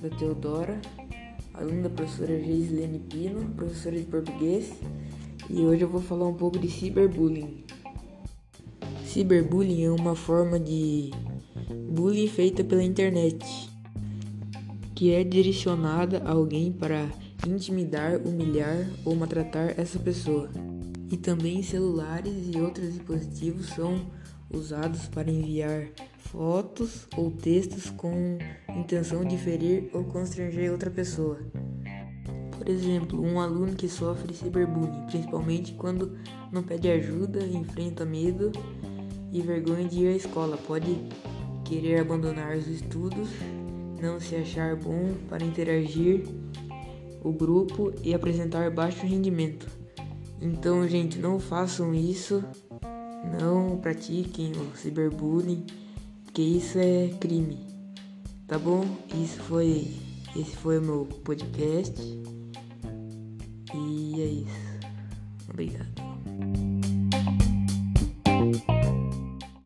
da Teodora, aluno da professora Geislene Pino, professora de português, e hoje eu vou falar um pouco de ciberbullying. Ciberbullying é uma forma de bullying feita pela internet, que é direcionada a alguém para intimidar, humilhar ou maltratar essa pessoa. E também celulares e outros dispositivos são usados para enviar fotos ou textos com intenção de ferir ou constranger outra pessoa. Por exemplo, um aluno que sofre ciberbullying, principalmente quando não pede ajuda, enfrenta medo e vergonha de ir à escola, pode querer abandonar os estudos, não se achar bom para interagir o grupo e apresentar baixo rendimento. Então, gente, não façam isso. Não pratiquem o ciberbullying, porque isso é crime. Tá bom? Isso foi esse foi o meu podcast. E é isso. Obrigado.